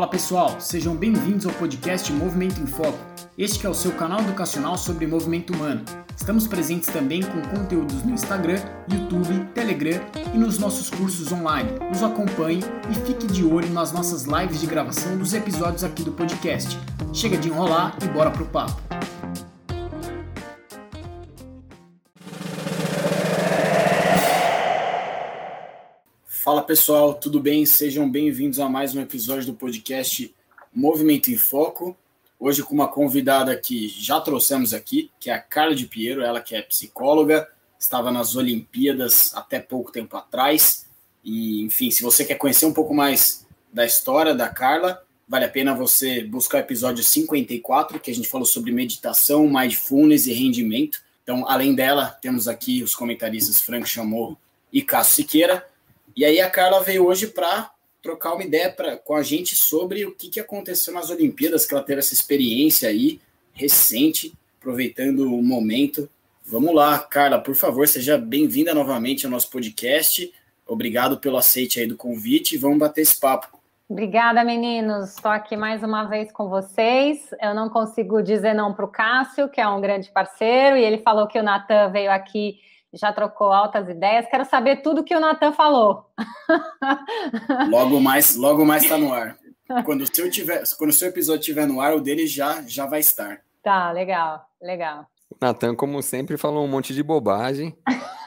Fala pessoal, sejam bem-vindos ao podcast Movimento em Foco. Este é o seu canal educacional sobre movimento humano. Estamos presentes também com conteúdos no Instagram, YouTube, Telegram e nos nossos cursos online. Nos acompanhe e fique de olho nas nossas lives de gravação dos episódios aqui do podcast. Chega de enrolar e bora pro papo. Fala pessoal, tudo bem? Sejam bem-vindos a mais um episódio do podcast Movimento em Foco. Hoje com uma convidada que já trouxemos aqui, que é a Carla de Piero, ela que é psicóloga, estava nas Olimpíadas até pouco tempo atrás. E, enfim, se você quer conhecer um pouco mais da história da Carla, vale a pena você buscar o episódio 54, que a gente falou sobre meditação, mindfulness e rendimento. Então, além dela, temos aqui os comentaristas Frank Chamorro e Cássio Siqueira. E aí a Carla veio hoje para trocar uma ideia pra, com a gente sobre o que, que aconteceu nas Olimpíadas, que ela teve essa experiência aí recente, aproveitando o momento. Vamos lá, Carla, por favor, seja bem-vinda novamente ao nosso podcast. Obrigado pelo aceite aí do convite. Vamos bater esse papo. Obrigada, meninos. Estou aqui mais uma vez com vocês. Eu não consigo dizer não para o Cássio, que é um grande parceiro, e ele falou que o Natan veio aqui já trocou altas ideias. Quero saber tudo que o Natan falou. Logo mais, logo mais está no ar. Quando o seu tiver, quando o seu episódio estiver no ar, o dele já já vai estar. Tá, legal, legal. O Natan, como sempre, falou um monte de bobagem.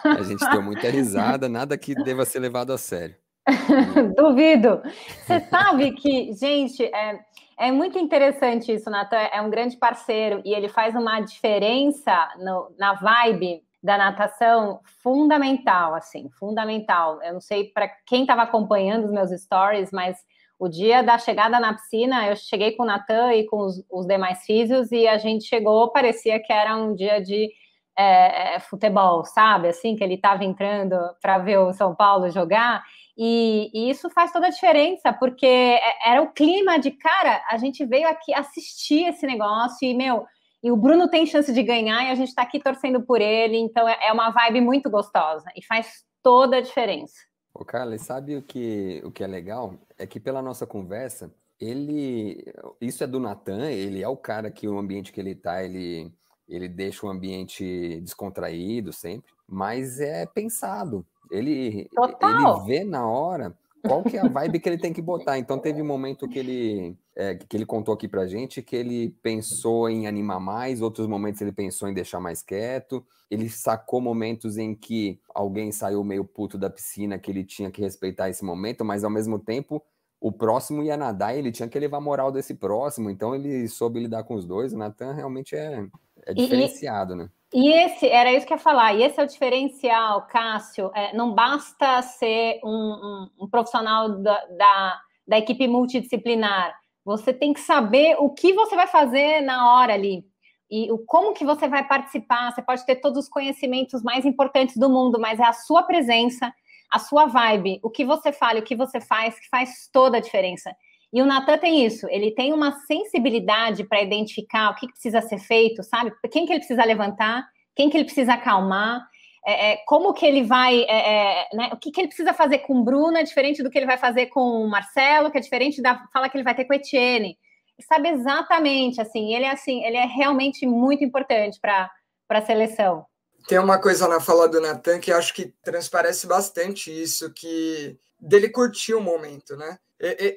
A gente deu muita risada, nada que deva ser levado a sério. Duvido. Você sabe que, gente, é, é muito interessante isso, Natan. É um grande parceiro e ele faz uma diferença no, na vibe da natação fundamental, assim, fundamental. Eu não sei para quem estava acompanhando os meus stories, mas o dia da chegada na piscina, eu cheguei com o Natan e com os, os, demais físios e a gente chegou, parecia que era um dia de é, é futebol, sabe? Assim, que ele estava entrando para ver o São Paulo jogar. E, e, isso faz toda a diferença, porque é, era o clima de cara, a gente veio aqui assistir esse negócio e, meu, e o Bruno tem chance de ganhar e a gente está aqui torcendo por ele, então é, é uma vibe muito gostosa e faz toda a diferença. Ô, Carla, sabe o que, o que é legal? É que pela nossa conversa, ele. Isso é do Natan, ele é o cara que o ambiente que ele tá, ele, ele deixa o ambiente descontraído sempre, mas é pensado. Ele, ele vê na hora qual que é a vibe que ele tem que botar. Então teve um momento que ele é, que ele contou aqui pra gente que ele pensou em animar mais, outros momentos ele pensou em deixar mais quieto. Ele sacou momentos em que alguém saiu meio puto da piscina, que ele tinha que respeitar esse momento, mas ao mesmo tempo o próximo ia nadar e ele tinha que levar a moral desse próximo. Então ele soube lidar com os dois. O Natan realmente é, é diferenciado, e, né? E esse, era isso que eu ia falar, e esse é o diferencial, Cássio. É, não basta ser um, um, um profissional da, da, da, equipe multidisciplinar. Você tem que saber o que você vai fazer na hora ali. E o, como que você vai participar. Você pode ter todos os conhecimentos mais importantes do mundo, mas é a sua presença, a sua vibe, o que você fala, o que você faz, que faz toda a diferença. E o Natan tem isso, ele tem uma sensibilidade para identificar o que, que, precisa ser feito, sabe? Quem que ele precisa levantar, quem que ele precisa acalmar, é, é, como que ele vai, é, é, né? O que, que ele precisa fazer com o Bruno é diferente do que ele vai fazer com o Marcelo, que é diferente da fala que ele vai ter com o Etienne. Ele sabe exatamente, assim, ele é assim, ele é realmente muito importante para a seleção. Tem uma coisa na fala do Natan que acho que transparece bastante isso, que dele curtir o momento, né?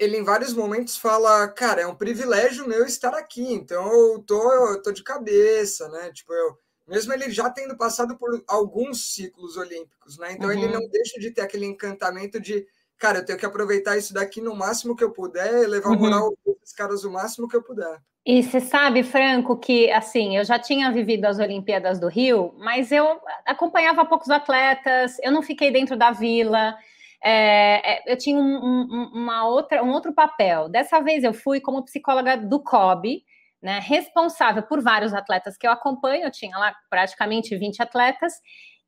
Ele em vários momentos fala, cara, é um privilégio meu estar aqui, então eu tô, eu tô de cabeça, né? Tipo, eu, mesmo ele já tendo passado por alguns ciclos olímpicos, né? Então uhum. ele não deixa de ter aquele encantamento de, cara, eu tenho que aproveitar isso daqui no máximo que eu puder e levar o uhum. moral dos caras o máximo que eu puder. E você sabe, Franco, que assim, eu já tinha vivido as Olimpíadas do Rio, mas eu acompanhava poucos atletas, eu não fiquei dentro da vila. É, é, eu tinha um, um, uma outra, um outro papel. Dessa vez eu fui como psicóloga do COB, né, responsável por vários atletas que eu acompanho. Eu tinha lá praticamente 20 atletas.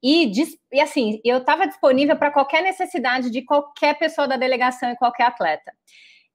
E, e assim, eu estava disponível para qualquer necessidade de qualquer pessoa da delegação e qualquer atleta.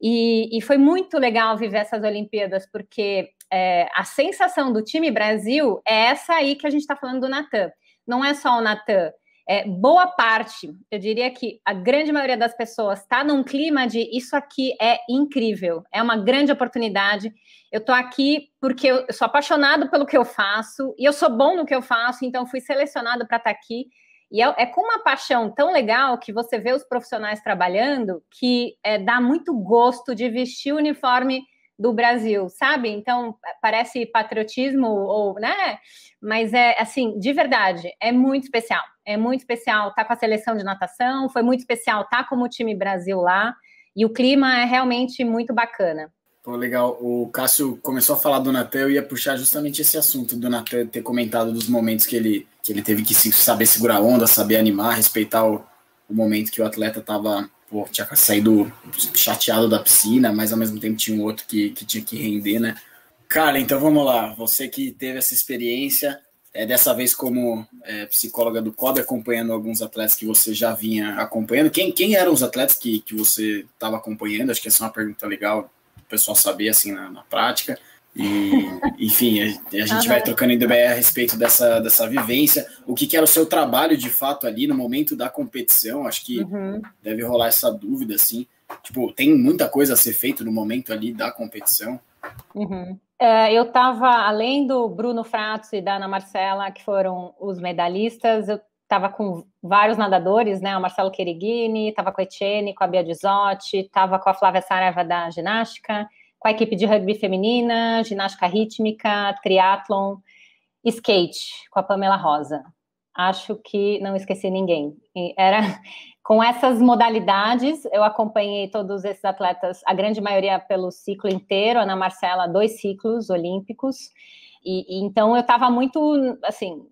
E, e foi muito legal viver essas Olimpíadas, porque é, a sensação do time Brasil é essa aí que a gente está falando do Natan. Não é só o Natan, é, boa parte, eu diria que a grande maioria das pessoas está num clima de isso aqui é incrível, é uma grande oportunidade. Eu estou aqui porque eu sou apaixonado pelo que eu faço e eu sou bom no que eu faço, então fui selecionado para estar tá aqui. E é, é, com uma paixão tão legal que você vê os profissionais trabalhando que é, dá muito gosto de vestir o uniforme do Brasil, sabe? Então, parece patriotismo ou, né? Mas é assim, de verdade, é muito especial. É muito especial estar tá com a seleção de natação, foi muito especial estar tá como time Brasil lá, e o clima é realmente muito bacana. Pô, legal. O Cássio começou a falar do Natan, eu ia puxar justamente esse assunto do Natan ter comentado dos momentos que ele, que ele teve que saber segurar onda, saber animar, respeitar o, o momento que o atleta estava pô, tinha saído chateado da piscina, mas ao mesmo tempo tinha um outro que, que tinha que render, né? Cara, então vamos lá. Você que teve essa experiência, é, dessa vez como é, psicóloga do COB, acompanhando alguns atletas que você já vinha acompanhando. Quem, quem eram os atletas que, que você estava acompanhando? Acho que essa é uma pergunta legal o pessoal saber assim na, na prática. E, enfim, a, a gente uhum. vai trocando ideia a respeito dessa, dessa vivência. O que, que, era o seu trabalho de fato ali no momento da competição? Acho que uhum. deve rolar essa dúvida, assim. Tipo, tem muita coisa a ser feito no momento ali da competição. Uhum. É, eu estava, além do Bruno Fratz e da Ana Marcela, que foram os medalhistas, eu estava com vários nadadores, né? O Marcelo Querigini, estava com a Etienne, com a Bia Dizotti, estava com a Flávia Saraiva da ginástica com a equipe de rugby feminina, ginástica rítmica, triatlon, skate, com a Pamela Rosa. Acho que não esqueci ninguém. Era com essas modalidades, eu acompanhei todos esses atletas, a grande maioria pelo ciclo inteiro, Ana Marcela, dois ciclos olímpicos. E, e então eu estava muito assim,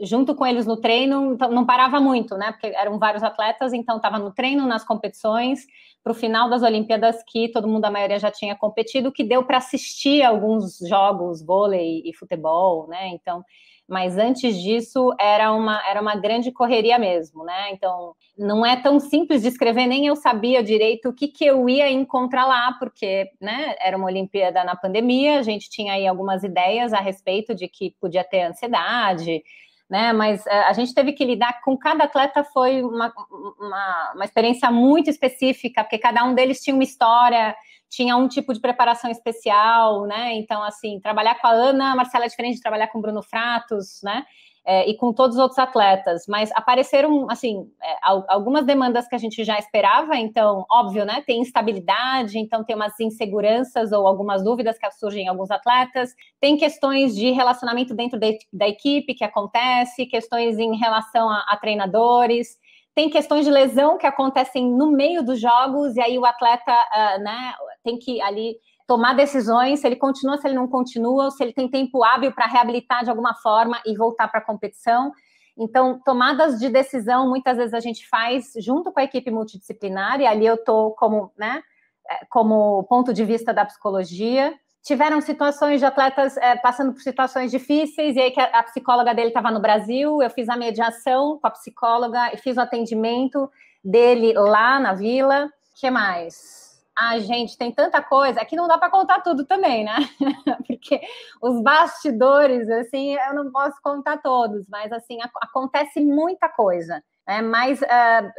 junto com eles no treino, então não parava muito, né? Porque eram vários atletas, então estava no treino, nas competições, para o final das Olimpíadas, que todo mundo, a maioria já tinha competido, que deu para assistir alguns jogos, vôlei e futebol, né? Então, mas antes disso era uma, era uma grande correria mesmo, né? Então, não é tão simples de escrever, nem eu sabia direito o que, que eu ia encontrar lá, porque né, era uma Olimpíada na pandemia, a gente tinha aí algumas ideias a respeito de que podia ter ansiedade, né? Mas eh, a gente teve que lidar com cada atleta foi uma, uma, uma, experiência muito específica, porque cada um deles tinha uma história, tinha um tipo de preparação especial, né? Então, assim, trabalhar com a Ana, Marcela é diferente de trabalhar com o Bruno Fratos, né? É, e com todos os outros atletas, mas apareceram, assim, é, algumas demandas que a gente já esperava, então, óbvio, né, tem instabilidade, então tem umas inseguranças ou algumas dúvidas que surgem em alguns atletas, tem questões de relacionamento dentro de, da equipe que acontece, questões em relação a, a treinadores, tem questões de lesão que acontecem no meio dos jogos, e aí o atleta, uh, né, tem que ali tomar decisões, se ele continua, se ele não continua, se ele tem tempo hábil para reabilitar de alguma forma e voltar para a competição. Então, tomadas de decisão, muitas vezes a gente faz junto com a equipe multidisciplinar, e ali eu estou como, né, é, como ponto de vista da psicologia. Tiveram situações de atletas é, passando por situações difíceis, e aí que a psicóloga dele estava no Brasil, eu fiz a mediação com a psicóloga e fiz o atendimento dele lá na vila. O que mais? Ah, gente, tem tanta coisa. Aqui não dá para contar tudo também, né? Porque os bastidores, assim, eu não posso contar todos, mas assim acontece muita coisa. Né? Mas uh,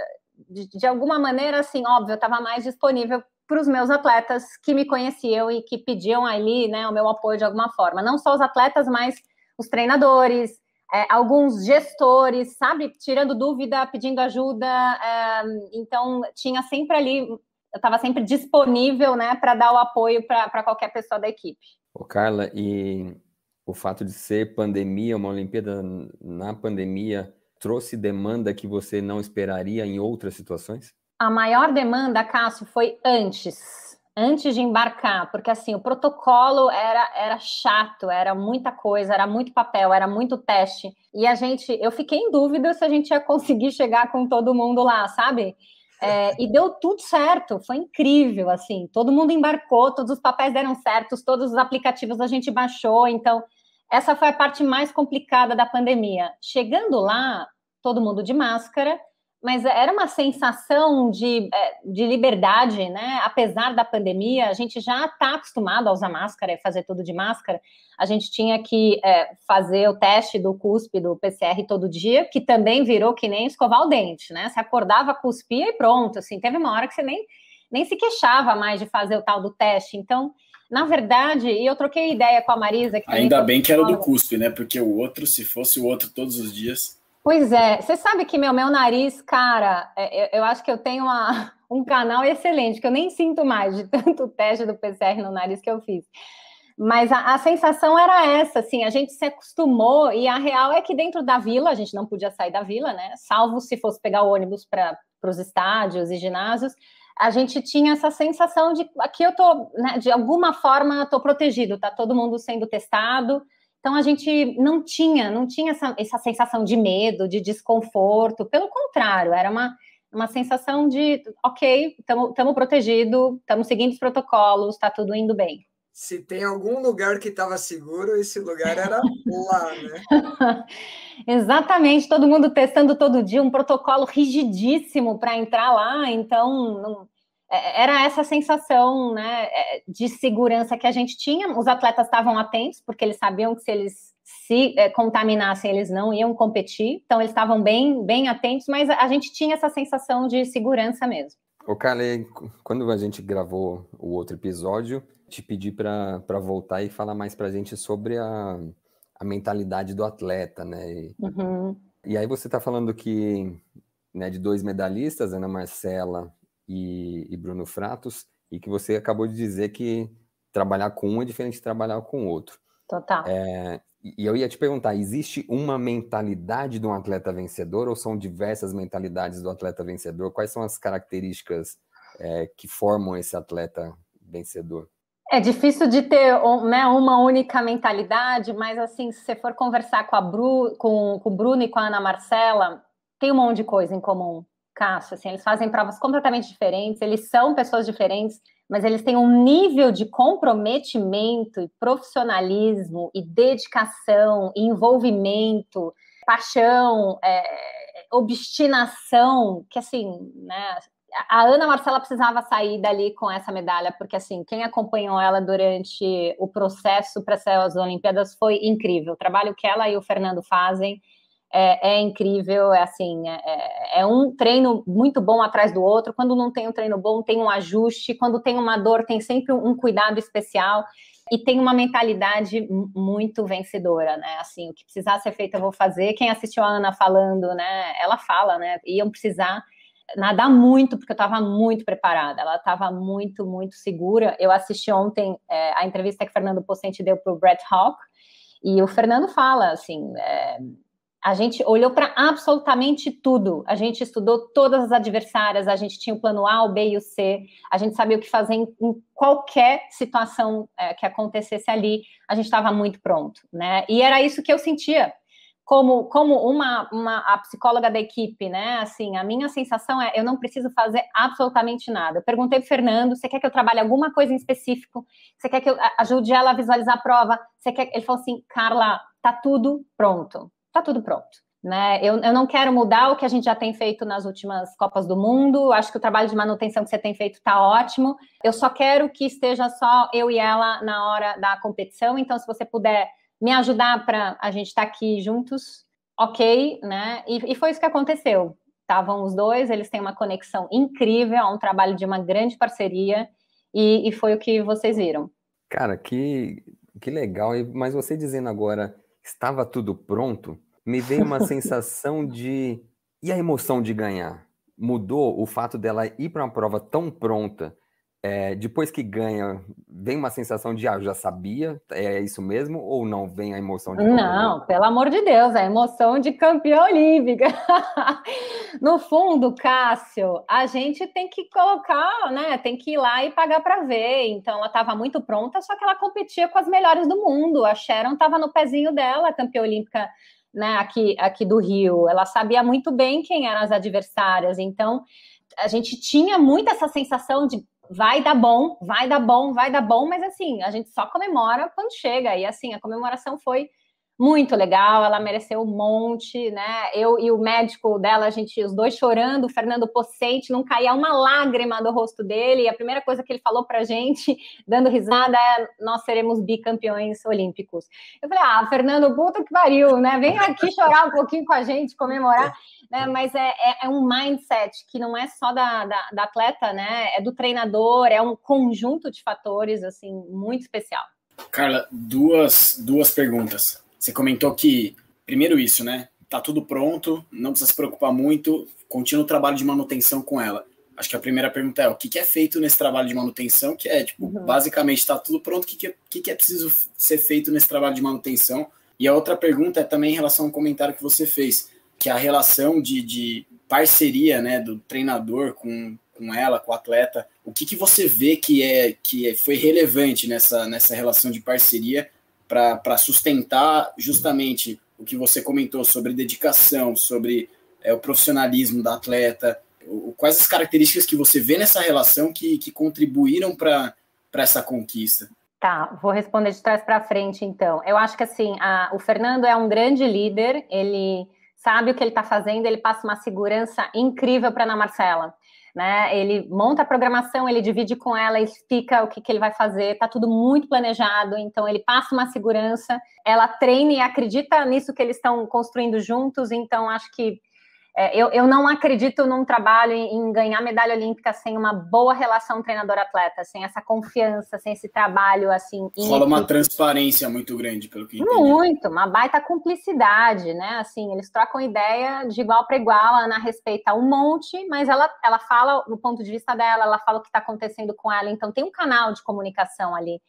de, de, alguma maneira, assim, óbvio, eu estava mais disponível para os meus atletas que me conheciam e que pediam ali, né, o meu apoio de alguma forma. Não só os atletas, mas os treinadores, é, alguns gestores, sabe, tirando dúvida, pedindo ajuda. É, então, tinha sempre ali eu estava sempre disponível, né, para dar o apoio para qualquer pessoa da equipe. Ô, Carla, e o fato de ser pandemia, uma Olimpíada na pandemia, trouxe demanda que você não esperaria em outras situações? A maior demanda, Cássio, foi antes, antes de embarcar, porque assim, o protocolo era, era chato, era muita coisa, era muito papel, era muito teste. E a gente, eu fiquei em dúvida se a gente ia conseguir chegar com todo mundo lá, sabe? É, e deu tudo certo, foi incrível, assim, todo mundo embarcou, todos os papéis deram certos, todos os aplicativos a gente baixou, então essa foi a parte mais complicada da pandemia. Chegando lá, todo mundo de máscara, mas era uma sensação de, é, de liberdade, né? Apesar da pandemia, a gente já está acostumado a usar máscara e fazer tudo de máscara. A gente tinha que é, fazer o teste do cuspe, do PCR todo dia, que também virou que nem escovar o dente, né? Você acordava, cuspia e pronto. Assim, teve uma hora que você nem, nem se queixava mais de fazer o tal do teste. Então, na verdade, e eu troquei ideia com a Marisa. Ainda bem que era do cuspe, né? Porque o outro, se fosse o outro todos os dias. Pois é, você sabe que meu, meu nariz, cara, é, eu, eu acho que eu tenho uma, um canal excelente, que eu nem sinto mais de tanto teste do PCR no nariz que eu fiz. Mas a, a, sensação era essa, assim, a gente se acostumou, e a real é que dentro da vila, a gente não podia sair da vila, né? Salvo se fosse pegar o ônibus para os estádios e ginásios, a gente tinha essa sensação de aqui eu tô, né, de alguma forma, tô protegido, tá todo mundo sendo testado, então a gente não tinha, não tinha essa, essa sensação de medo, de desconforto. Pelo contrário, era uma, uma sensação de ok, estamos protegidos, estamos seguindo os protocolos, está tudo indo bem. Se tem algum lugar que estava seguro, esse lugar era lá, né? Exatamente, todo mundo testando todo dia, um protocolo rigidíssimo para entrar lá, então não, era essa sensação né, é, de segurança que a gente tinha. Os atletas estavam atentos, porque eles sabiam que se eles se é, contaminassem, eles não iam competir. Então, eles estavam bem, bem atentos, mas a gente tinha essa sensação de segurança mesmo. O Kale, quando a gente gravou o outro episódio, te pedi para voltar e falar mais para a gente sobre a, a mentalidade do atleta, né? E, uhum. e aí você está falando que né, de dois medalhistas, Ana Marcela e, e Bruno Fratos, e que você acabou de dizer que trabalhar com um é diferente de trabalhar com o outro. Total. É, e eu ia te perguntar: existe uma mentalidade de um atleta vencedor ou são diversas mentalidades do atleta vencedor? Quais são as características é, que formam esse atleta vencedor? É difícil de ter né, uma única mentalidade, mas assim, se você for conversar com, a Bru, com, com o Bruno e com a Ana Marcela, tem um monte de coisa em comum. Cássio, assim, eles fazem provas completamente diferentes, eles são pessoas diferentes, mas eles têm um nível de comprometimento profissionalismo e dedicação, e envolvimento, paixão, é, obstinação, que assim, né, a Ana Marcela precisava sair dali com essa medalha, porque assim, quem acompanhou ela durante o processo para às Olimpíadas foi incrível. O trabalho que ela e o Fernando fazem é, é incrível, é assim, é, é, é, um treino muito bom atrás do outro. Quando não tem um treino bom, tem um ajuste. Quando tem uma dor, tem sempre um cuidado especial e tem uma mentalidade muito vencedora, né? Assim, o que precisar ser feito, eu vou fazer. Quem assistiu a Ana falando, né? Ela fala, né? Iam precisar nadar muito, porque eu estava muito preparada, ela estava muito, muito segura. Eu assisti ontem é, a entrevista que Fernando Pocente deu para o Brett Hawk, e o Fernando fala assim: é, a gente olhou para absolutamente tudo. A gente estudou todas as adversárias, a gente tinha o plano A, o B e o C, a gente sabia o que fazer em, em qualquer situação é, que acontecesse ali, a gente estava muito pronto, né? E era isso que eu sentia. Como, como uma, uma a psicóloga da equipe, né? Assim, a minha sensação é eu não preciso fazer absolutamente nada. Eu perguntei para Fernando: você quer que eu trabalhe alguma coisa em específico? Você quer que eu ajude ela a visualizar a prova? Você quer... Ele falou assim: Carla, tá tudo pronto tá tudo pronto. Né? Eu, eu não quero mudar o que a gente já tem feito nas últimas Copas do Mundo. Acho que o trabalho de manutenção que você tem feito está ótimo. Eu só quero que esteja só eu e ela na hora da competição. Então, se você puder me ajudar para a gente estar tá aqui juntos, ok, né? E, e foi isso que aconteceu. Estavam os dois, eles têm uma conexão incrível, um trabalho de uma grande parceria, e, e foi o que vocês viram. Cara, que, que legal. Mas você dizendo agora estava tudo pronto, me veio uma sensação de. E a emoção de ganhar? Mudou o fato dela ir para uma prova tão pronta é, depois que ganha, vem uma sensação de, ah, já sabia, é isso mesmo, ou não vem a emoção de Não, pelo amor de Deus, a emoção de campeã olímpica. no fundo, Cássio, a gente tem que colocar, né, tem que ir lá e pagar para ver. Então, ela estava muito pronta, só que ela competia com as melhores do mundo. A Sharon estava no pezinho dela, campeã olímpica né, aqui, aqui do Rio. Ela sabia muito bem quem eram as adversárias, então a gente tinha muito essa sensação de vai dar bom, vai dar bom, vai dar bom, mas assim, a gente só comemora quando chega. E assim, a comemoração foi muito legal, ela mereceu um monte, né? Eu e o médico dela, a gente, os dois chorando, o Fernando Pocente, não caía uma lágrima do rosto dele, e a primeira coisa que ele falou pra gente, dando risada, é: nós seremos bicampeões olímpicos. Eu falei, ah, Fernando, puta que pariu, né? Vem aqui chorar um pouquinho com a gente, comemorar. Né, mas é, é, é, um mindset que não é só da, da, da atleta, né? É do treinador, é um conjunto de fatores assim muito especial. Carla, duas, duas perguntas. Você comentou que, primeiro isso, né? Tá tudo pronto, não precisa se preocupar muito, continua o trabalho de manutenção com ela. Acho que a primeira pergunta é o que, que é feito nesse trabalho de manutenção, que é, tipo, uhum. basicamente está tudo pronto, o que, que, é, que, que é preciso ser feito nesse trabalho de manutenção? E a outra pergunta é também em relação ao comentário que você fez, que a relação de, de parceria, né, do treinador com, com ela, com o atleta. O que, que você vê que é que é, foi relevante nessa, nessa relação de parceria para sustentar justamente o que você comentou sobre dedicação, sobre é, o profissionalismo da atleta, o, quais as características que você vê nessa relação que, que contribuíram para essa conquista? Tá, vou responder de trás para frente, então. Eu acho que assim, a, o Fernando é um grande líder, ele sabe o que ele está fazendo, ele passa uma segurança incrível para Ana Marcela né? Ele monta a programação, ele divide com ela, explica o que, que ele vai fazer, tá tudo muito planejado, então ele passa uma segurança, ela treina e acredita nisso que eles estão construindo juntos, então acho que é, eu, eu não acredito num trabalho em, em, ganhar medalha olímpica sem uma boa relação treinador-atleta, sem essa confiança, sem esse trabalho assim. Rola uma transparência muito grande, pelo que entendi. Muito, uma baita cumplicidade, né? Assim, eles trocam ideia de igual para igual, a Ana respeita um monte, mas ela, ela fala no ponto de vista dela, ela fala o que está acontecendo com ela, então tem um canal de comunicação ali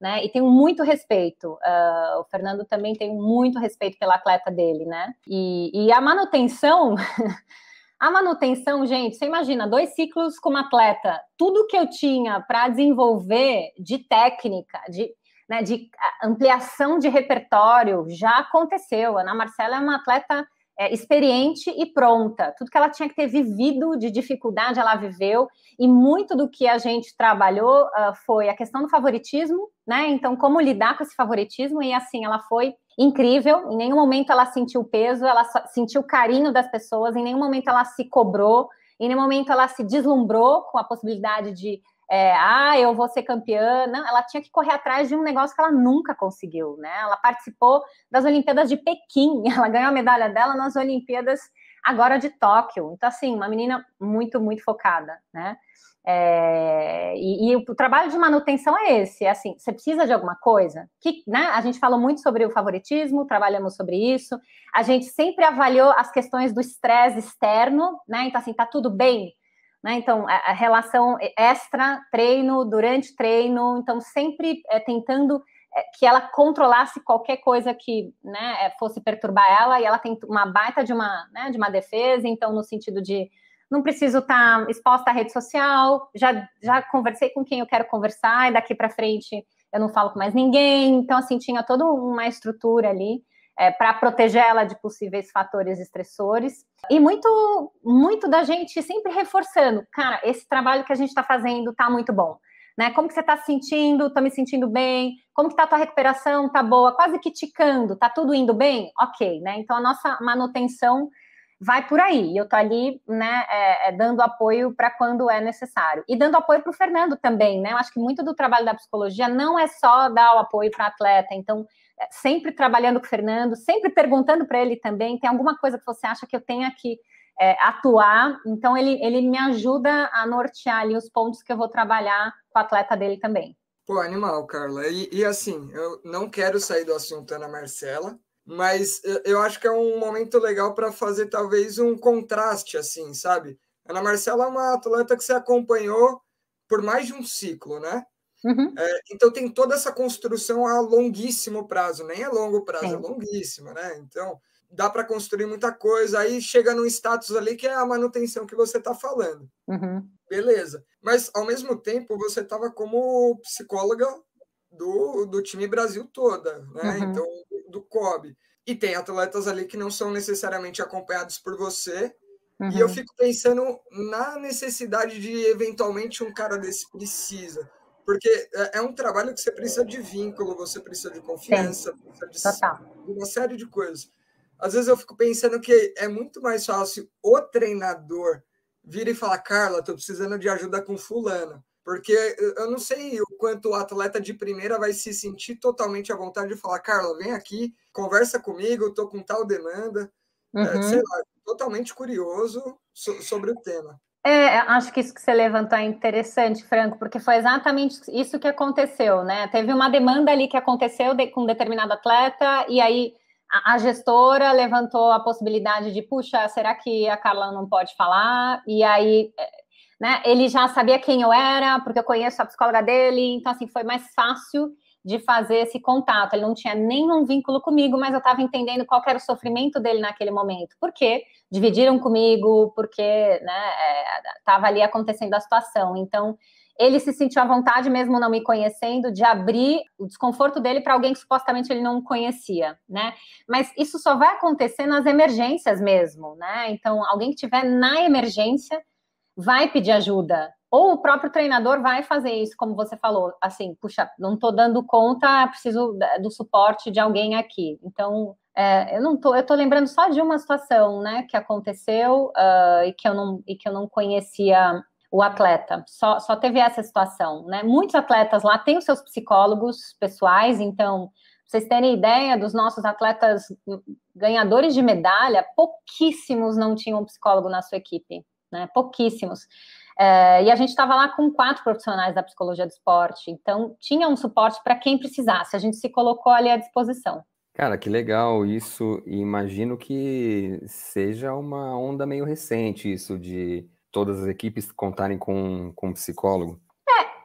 né? E tenho muito respeito. Uh, o Fernando também tem muito respeito pela atleta dele, né? E, e a manutenção. a manutenção, gente, você imagina, dois ciclos como atleta, tudo que eu tinha para desenvolver de técnica, de, né, de ampliação de repertório, já aconteceu. A Ana Marcela é uma atleta é, experiente e pronta. Tudo que ela tinha que ter vivido de dificuldade, ela viveu. E muito do que a gente trabalhou uh, foi a questão do favoritismo, né? Então, como lidar com esse favoritismo. E assim, ela foi incrível. Em nenhum momento ela sentiu peso, ela sentiu carinho das pessoas, em nenhum momento ela se cobrou, em nenhum momento ela se deslumbrou com a possibilidade de é, ah, eu vou ser campeã. Não, ela tinha que correr atrás de um negócio que ela nunca conseguiu, né? Ela participou das Olimpíadas de Pequim, ela ganhou a medalha dela nas Olimpíadas agora de Tóquio. Então, assim, uma menina muito, muito focada, né? É, e, e, o trabalho de manutenção é esse, é assim, você precisa de alguma coisa? Que, né, a gente falou muito sobre o favoritismo, trabalhamos sobre isso, a gente sempre avaliou as questões do estresse externo, né? Então, assim, tá tudo bem? Né? Então, a, relação extra treino, durante treino, então sempre é, tentando é, que ela controlasse qualquer coisa que né, é, fosse perturbar ela, e ela tem uma baita de uma, né, de uma defesa, então, no sentido de não preciso estar tá exposta à rede social, já, já conversei com quem eu quero conversar, e daqui para frente eu não falo com mais ninguém, então, assim, tinha toda uma estrutura ali é, para proteger ela de possíveis fatores estressores. E muito, muito da gente sempre reforçando, cara, esse trabalho que a gente está fazendo está muito bom. Né? Como que você está se sentindo? Estou me sentindo bem? Como que está a tua recuperação? Tá boa? Quase que ticando, tá tudo indo bem? Ok, né? Então a nossa manutenção vai por aí. Eu tô ali, né, é, é, dando apoio para quando é necessário. E dando apoio para o Fernando também, né? Eu acho que muito do trabalho da psicologia não é só dar o apoio para atleta. Então, sempre trabalhando com o Fernando, sempre perguntando para ele também, tem alguma coisa que você acha que eu tenha que é, atuar? Então, ele, ele me ajuda a nortear ali os pontos que eu vou trabalhar com o atleta dele também. Pô, animal, Carla. E, e assim, eu não quero sair do assunto Ana Marcela, mas eu, eu acho que é um momento legal para fazer talvez um contraste, assim, sabe? Ana Marcela é uma atleta que você acompanhou por mais de um ciclo, né? Uhum. É, então tem toda essa construção a longuíssimo prazo, nem é longo prazo, é Sim. é longuíssimo, né? Então dá para construir muita coisa. Aí chega num status ali que é a manutenção que você está falando. Uhum. Beleza. Mas ao mesmo tempo você estava como psicóloga do, do time Brasil toda, né? Uhum. Então, do COB. E tem atletas ali que não são necessariamente acompanhados por você. Uhum. E eu uhum. fico pensando na necessidade de eventualmente um cara desse precisa porque é, é um trabalho que você precisa de vínculo, você precisa de confiança, precisa de, uma série de coisas. Às vezes eu fico pensando que é muito mais fácil o treinador vir e falar, Carla, estou precisando de ajuda com fulano. Porque eu não sei o quanto o atleta de primeira vai se sentir totalmente à vontade de falar, Carla, vem aqui, conversa comigo, estou com tal demanda. É, uhum. É, sei lá, totalmente curioso sobre o tema. É, acho que isso que você levantou é interessante, Franco, porque foi exatamente isso que aconteceu, né? Teve uma demanda ali que aconteceu de, com um determinado atleta, e aí a, a, gestora levantou a possibilidade de, puxa, será que a Carla não pode falar? E aí, é, né, ele já sabia quem eu era, porque eu conheço a psicóloga dele, então, assim, foi mais fácil de fazer esse contato. Ele não tinha nenhum vínculo comigo, mas eu estava entendendo qual era o sofrimento dele naquele momento. Por quê? Dividiram comigo, porque estava né, é, ali acontecendo a situação. Então, ele se sentiu à vontade, mesmo não me conhecendo, de abrir o desconforto dele para alguém que supostamente ele não conhecia, né? Mas isso só vai acontecer nas emergências mesmo, né? Então, alguém que estiver na emergência vai pedir ajuda, ou o próprio treinador vai fazer isso, como você falou, assim, puxa, não estou dando conta, preciso do suporte de alguém aqui. Então, é, eu não tô, eu tô lembrando só de uma situação, né, que aconteceu uh, e que eu não e que eu não conhecia o atleta. Só, só teve essa situação, né? Muitos atletas lá têm os seus psicólogos pessoais, então vocês terem ideia dos nossos atletas ganhadores de medalha, pouquíssimos não tinham um psicólogo na sua equipe, né? Pouquíssimos. É, e a gente estava lá com quatro profissionais da psicologia do esporte, então tinha um suporte para quem precisasse, a gente se colocou ali à disposição. Cara, que legal isso, e imagino que seja uma onda meio recente isso de todas as equipes contarem com, com um psicólogo.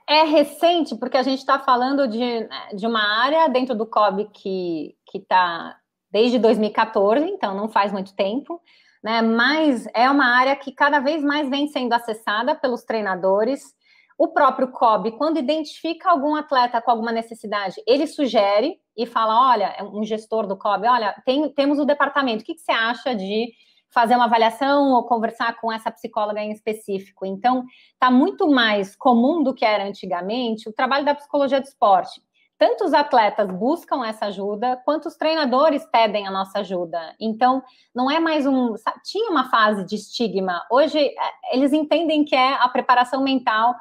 É, é recente, porque a gente está falando de, de uma área dentro do COB que está desde 2014, então não faz muito tempo, né? Mas é uma área que cada vez mais vem sendo acessada pelos treinadores. O próprio COB, quando identifica algum atleta com alguma necessidade, ele sugere e fala: olha, é um gestor do COB, olha, tem, temos o departamento, o que, que você acha de fazer uma avaliação ou conversar com essa psicóloga em específico? Então, está muito mais comum do que era antigamente o trabalho da psicologia do esporte tanto os atletas buscam essa ajuda, quanto os treinadores pedem a nossa ajuda. Então, não é mais um. Tinha uma fase de estigma. Hoje, é, eles entendem que é a preparação mental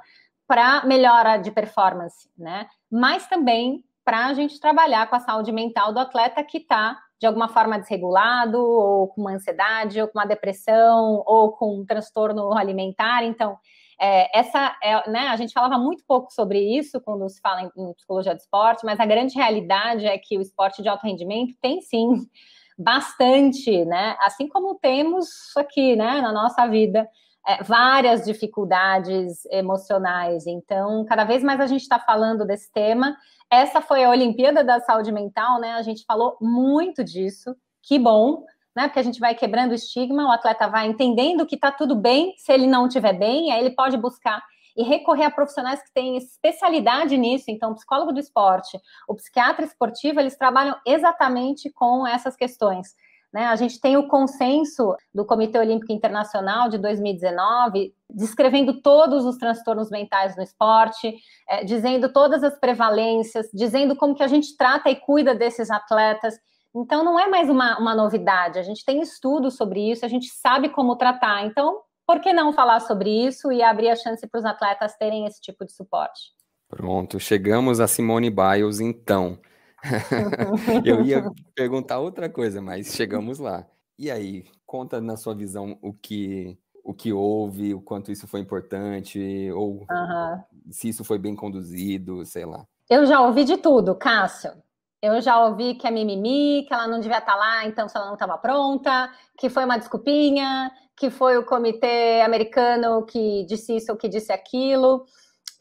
para melhora de performance, né? Mas também para a gente trabalhar com a saúde mental do atleta que está de alguma forma desregulado, ou com uma ansiedade, ou com uma depressão, ou com um transtorno alimentar. Então, é, essa é, né, a gente falava muito pouco sobre isso quando se fala em, em, psicologia do esporte, mas a grande realidade é que o esporte de alto rendimento tem sim bastante, né? Assim como temos aqui, né, na nossa vida, é, várias dificuldades emocionais. Então, cada vez mais a gente está falando desse tema. Essa foi a Olimpíada da Saúde Mental, né? A gente falou muito disso. Que bom, né? Porque a gente vai quebrando o estigma, o atleta vai entendendo que está tudo bem se ele não estiver bem, aí ele pode buscar e recorrer a profissionais que têm especialidade nisso. Então, o psicólogo do esporte, o psiquiatra esportivo, eles trabalham exatamente com essas questões. Né? A gente tem o consenso do Comitê Olímpico Internacional de 2019, descrevendo todos os transtornos mentais no esporte, é, dizendo todas as prevalências, dizendo como que a gente trata e cuida desses atletas. Então, não é mais uma, uma novidade, a gente tem estudos sobre isso, a gente sabe como tratar. Então, por que não falar sobre isso e abrir a chance para os atletas terem esse tipo de suporte? Pronto, chegamos a Simone Biles, então. Eu ia perguntar outra coisa, mas chegamos lá. E aí, conta na sua visão o que o que houve, o quanto isso foi importante, ou uhum. se isso foi bem conduzido, sei lá. Eu já ouvi de tudo, Cássio. Eu já ouvi que é mimimi, que ela não devia estar tá lá, então se ela não estava pronta, que foi uma desculpinha, que foi o comitê americano que disse isso ou que disse aquilo.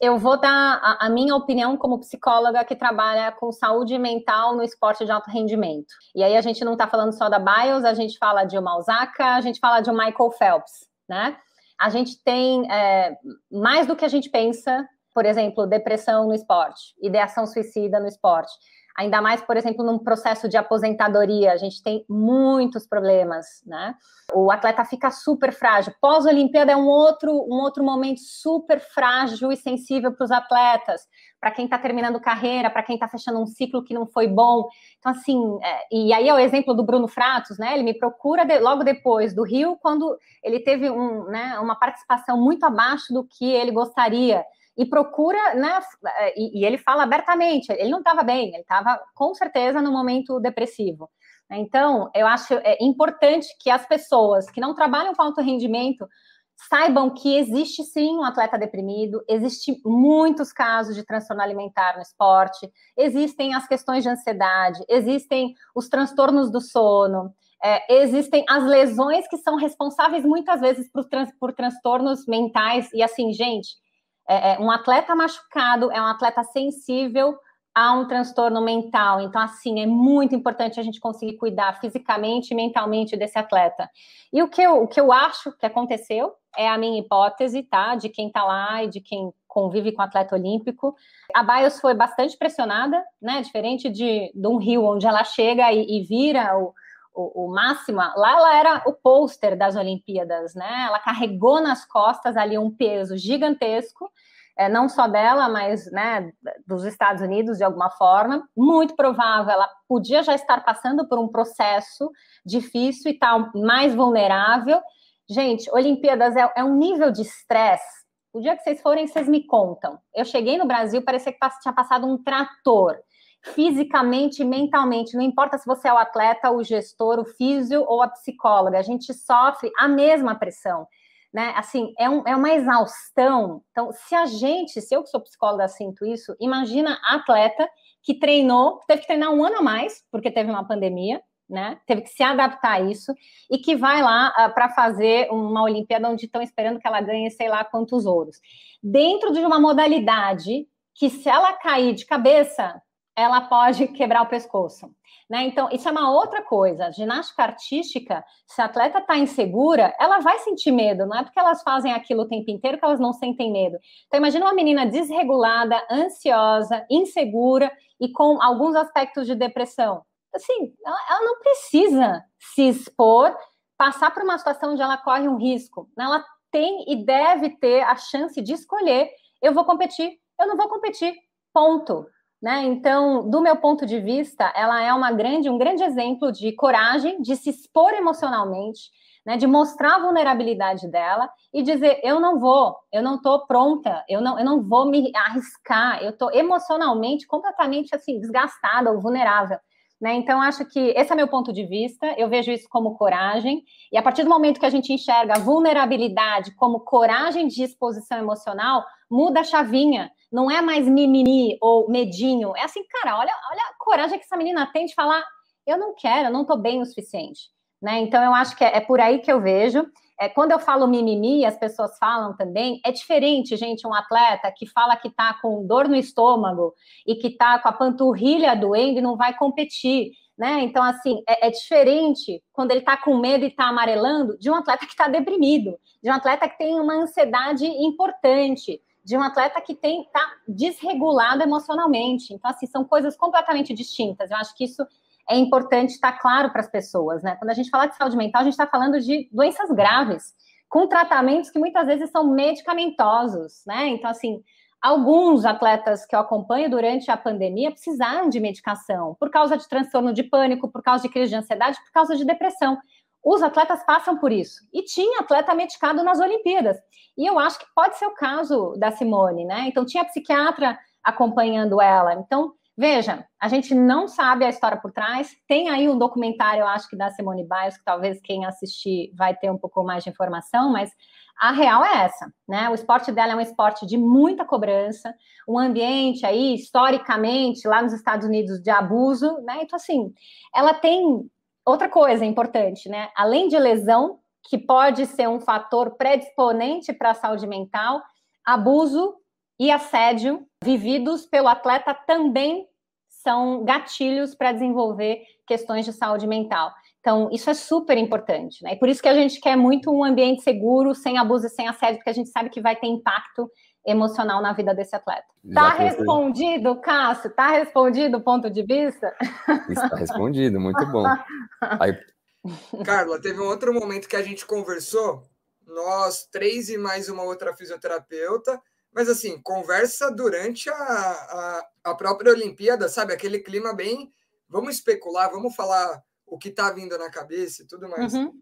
Eu vou dar a, a, minha opinião como psicóloga que trabalha com saúde mental no esporte de alto rendimento. E aí a gente não está falando só da Biles, a gente fala de uma Osaka, a gente fala de um Michael Phelps, né? A gente tem é, mais do que a gente pensa, por exemplo, depressão no esporte, ideação suicida no esporte ainda mais, por exemplo, num processo de aposentadoria, a gente tem muitos problemas, né? O atleta fica super frágil. Pós-Olimpíada é um outro, um outro momento super frágil e sensível para os atletas, para quem está terminando carreira, para quem está fechando um ciclo que não foi bom. Então, assim, é, e aí é o exemplo do Bruno Fratos, né? Ele me procura de, logo depois do Rio, quando ele teve um, né, uma participação muito abaixo do que ele gostaria e procura, né? E, e ele fala abertamente, ele não estava bem, ele estava com certeza no momento depressivo. Então, eu acho é importante que as pessoas que não trabalham com alto rendimento saibam que existe sim um atleta deprimido, existe muitos casos de transtorno alimentar no esporte, existem as questões de ansiedade, existem os transtornos do sono, é, existem as lesões que são responsáveis muitas vezes por, trans, por transtornos mentais, e assim, gente, é, um atleta machucado é um atleta sensível a um transtorno mental. Então, assim, é muito importante a gente conseguir cuidar fisicamente e mentalmente desse atleta. E o que eu, o que eu acho que aconteceu é a minha hipótese, tá? De quem tá lá e de quem convive com o atleta olímpico. A Bios foi bastante pressionada, né? Diferente de, de um Rio, onde ela chega e, e vira o, o, o Máxima, lá ela era o pôster das Olimpíadas, né? Ela carregou nas costas ali um peso gigantesco, é, não só dela, mas né, dos Estados Unidos de alguma forma. Muito provável, ela podia já estar passando por um processo difícil e tal, mais vulnerável. Gente, Olimpíadas é, é um nível de estresse. O dia que vocês forem, vocês me contam. Eu cheguei no Brasil, parecia que tinha passado um trator fisicamente e mentalmente. Não importa se você é o atleta, o gestor, o físio ou a psicóloga, a gente sofre a mesma pressão. Né? Assim, é, um, é uma exaustão. Então, se a gente, se eu que sou psicóloga sinto isso, imagina atleta que treinou, teve que treinar um ano a mais, porque teve uma pandemia, né? Teve que se adaptar a isso e que vai lá uh, ah, para fazer uma Olimpíada onde estão esperando que ela ganhe sei lá quantos ouros. Dentro de uma modalidade que, se ela cair de cabeça, ela pode quebrar o pescoço. Né? Então, isso é uma outra coisa. ginástica artística, se a atleta está insegura, ela vai sentir medo. Não é porque elas fazem aquilo o tempo inteiro que elas não sentem medo. Então, imagina uma menina desregulada, ansiosa, insegura e com alguns aspectos de depressão. Assim, ela, ela não precisa se expor, passar por uma situação onde ela corre um risco. Né? Ela tem e deve ter a chance de escolher: eu vou competir, eu não vou competir. Ponto. Né? Então, do meu ponto de vista, ela é uma grande, um grande exemplo de coragem, de se expor emocionalmente, né? de mostrar a vulnerabilidade dela e dizer: eu não vou, eu não estou pronta, eu não, eu não vou me arriscar, eu estou emocionalmente completamente assim desgastada ou vulnerável. Né? Então, acho que esse é meu ponto de vista, eu vejo isso como coragem, e a partir do momento que a gente enxerga a vulnerabilidade como coragem de exposição emocional, muda a chavinha. Não é mais mimimi ou medinho. É assim, cara, olha, olha a coragem que essa menina tem de falar: eu não quero, eu não estou bem o suficiente. Né? Então, eu acho que é, é por aí que eu vejo. É, quando eu falo mimimi, as pessoas falam também, é diferente, gente, um atleta que fala que está com dor no estômago e que está com a panturrilha doendo e não vai competir. Né? Então, assim, é, é diferente quando ele está com medo e está amarelando de um atleta que está deprimido, de um atleta que tem uma ansiedade importante, de um atleta que tem tá desregulado emocionalmente. Então, assim, são coisas completamente distintas. Eu acho que isso é importante estar claro para as pessoas, né? Quando a gente fala de saúde mental, a gente está falando de doenças graves, com tratamentos que muitas vezes são medicamentosos, né? Então, assim, alguns atletas que eu acompanho durante a pandemia precisaram de medicação por causa de transtorno de pânico, por causa de crise de ansiedade, por causa de depressão. Os atletas passam por isso. E tinha atleta medicado nas Olimpíadas. E eu acho que pode ser o caso da Simone, né? Então, tinha psiquiatra acompanhando ela. Então, Veja, a gente não sabe a história por trás. Tem aí um documentário, eu acho que da Simone Biles, que talvez quem assistir vai ter um pouco mais de informação, mas a real é essa, né? O esporte dela é um esporte de muita cobrança, um ambiente aí, historicamente, lá nos Estados Unidos, de abuso, né? Então, assim, ela tem outra coisa importante, né? Além de lesão, que pode ser um fator predisponente para a saúde mental, abuso e assédio vividos pelo atleta também são gatilhos para desenvolver questões de saúde mental. Então, isso é super importante, né? E por isso que a gente quer muito um ambiente seguro, sem abuso e sem assédio, porque a gente sabe que vai ter impacto emocional na vida desse atleta. Está respondido, Cássio? Está respondido o ponto de vista? Está respondido, muito bom. Aí... Carla, teve um outro momento que a gente conversou, nós três e mais uma outra fisioterapeuta, mas assim, conversa durante a, a, a própria Olimpíada, sabe? Aquele clima bem. Vamos especular, vamos falar o que está vindo na cabeça e tudo mais. Uhum.